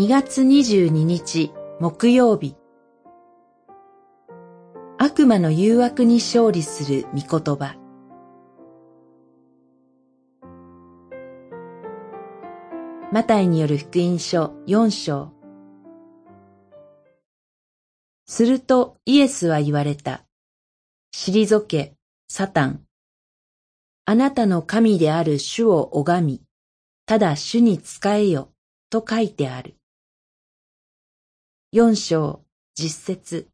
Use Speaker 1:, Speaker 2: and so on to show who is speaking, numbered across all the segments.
Speaker 1: 2月22日木曜日悪魔の誘惑に勝利する御言葉マタイによる福音書4章するとイエスは言われた。退け、サタン。あなたの神である主を拝み、ただ主に仕えよ、と書いてある。四章、実節。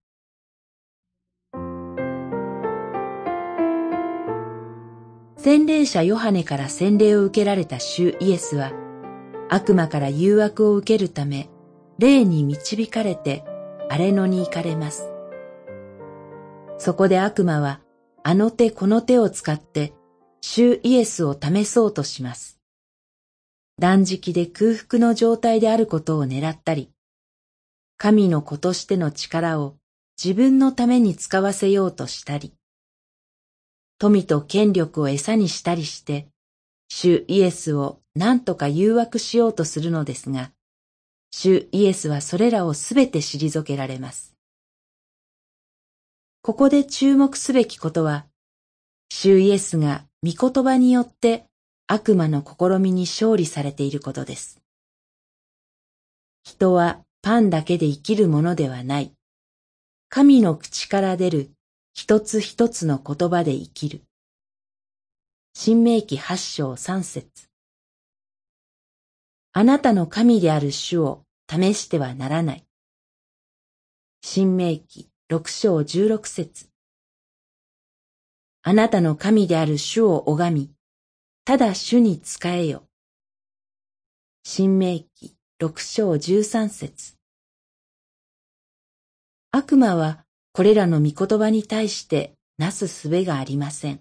Speaker 1: 洗礼者ヨハネから洗礼を受けられた主イエスは、悪魔から誘惑を受けるため、霊に導かれて荒れ野に行かれます。そこで悪魔は、あの手この手を使って、主イエスを試そうとします。断食で空腹の状態であることを狙ったり、神の子としての力を自分のために使わせようとしたり、富と権力を餌にしたりして、主イエスを何とか誘惑しようとするのですが、主イエスはそれらをすべて退けられます。ここで注目すべきことは、主イエスが御言葉によって悪魔の試みに勝利されていることです。人はパンだけで生きるものではない。神の口から出る一つ一つの言葉で生きる。新明記八章三節あなたの神である主を試してはならない。新明記六章十六節あなたの神である主を拝み、ただ主に仕えよ。新明記六章十三節悪魔はこれらの御言葉に対してなすすべがありません。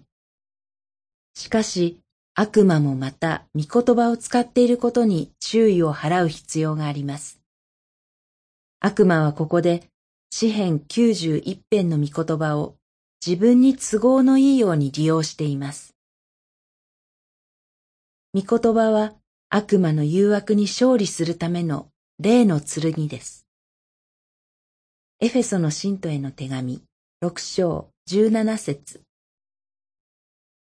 Speaker 1: しかし、悪魔もまた御言葉を使っていることに注意を払う必要があります。悪魔はここで詩編91編の御言葉を自分に都合のいいように利用しています。御言葉は悪魔の誘惑に勝利するための霊の剣です。エフェソの信徒への手紙、六章十七節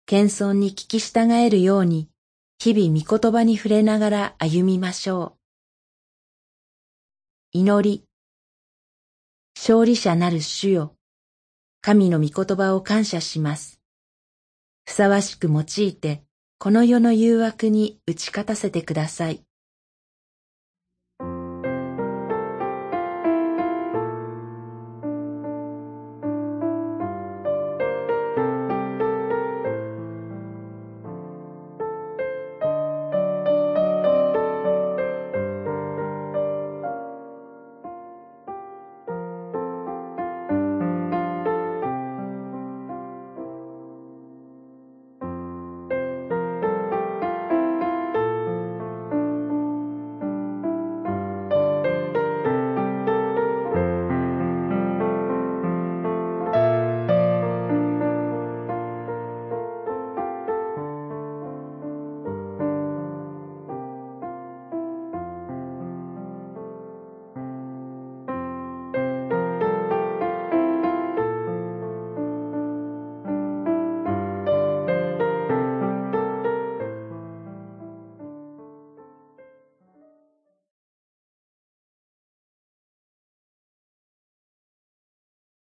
Speaker 1: 謙遜に聞き従えるように、日々御言葉に触れながら歩みましょう。祈り。勝利者なる主よ。神の御言葉を感謝します。ふさわしく用いて、この世の誘惑に打ち勝たせてください。